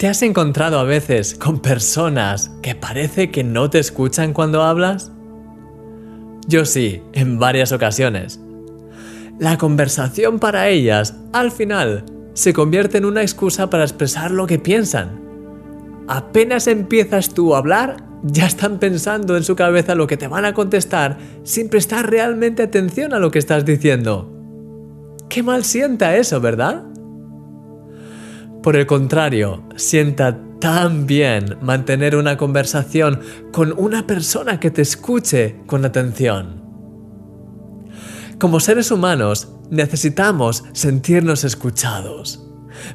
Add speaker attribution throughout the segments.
Speaker 1: ¿Te has encontrado a veces con personas que parece que no te escuchan cuando hablas? Yo sí, en varias ocasiones. La conversación para ellas, al final, se convierte en una excusa para expresar lo que piensan. Apenas empiezas tú a hablar, ya están pensando en su cabeza lo que te van a contestar sin prestar realmente atención a lo que estás diciendo. Qué mal sienta eso, ¿verdad? Por el contrario, sienta tan bien mantener una conversación con una persona que te escuche con atención. Como seres humanos necesitamos sentirnos escuchados,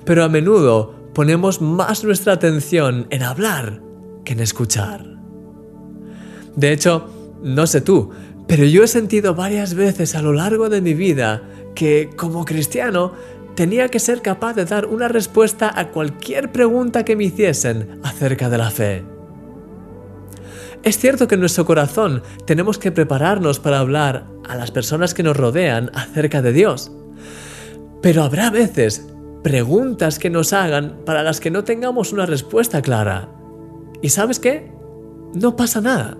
Speaker 1: pero a menudo ponemos más nuestra atención en hablar que en escuchar. De hecho, no sé tú, pero yo he sentido varias veces a lo largo de mi vida que como cristiano tenía que ser capaz de dar una respuesta a cualquier pregunta que me hiciesen acerca de la fe. Es cierto que en nuestro corazón tenemos que prepararnos para hablar a las personas que nos rodean acerca de Dios. Pero habrá veces preguntas que nos hagan para las que no tengamos una respuesta clara. ¿Y sabes qué? No pasa nada.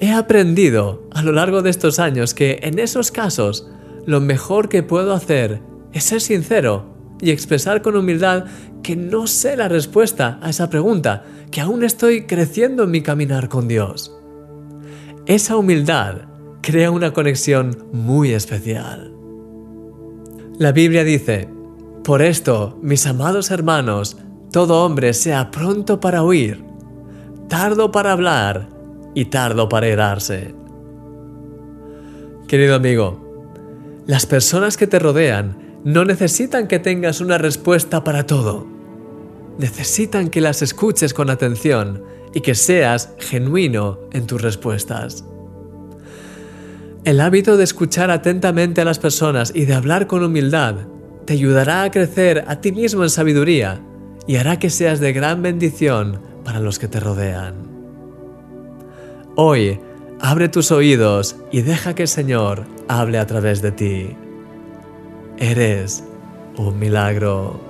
Speaker 1: He aprendido a lo largo de estos años que en esos casos lo mejor que puedo hacer es ser sincero y expresar con humildad que no sé la respuesta a esa pregunta, que aún estoy creciendo en mi caminar con Dios. Esa humildad crea una conexión muy especial. La Biblia dice, por esto, mis amados hermanos, todo hombre sea pronto para oír, tardo para hablar y tardo para irarse. Querido amigo, las personas que te rodean no necesitan que tengas una respuesta para todo. Necesitan que las escuches con atención y que seas genuino en tus respuestas. El hábito de escuchar atentamente a las personas y de hablar con humildad te ayudará a crecer a ti mismo en sabiduría y hará que seas de gran bendición para los que te rodean. Hoy, abre tus oídos y deja que el Señor hable a través de ti. Eres un milagro.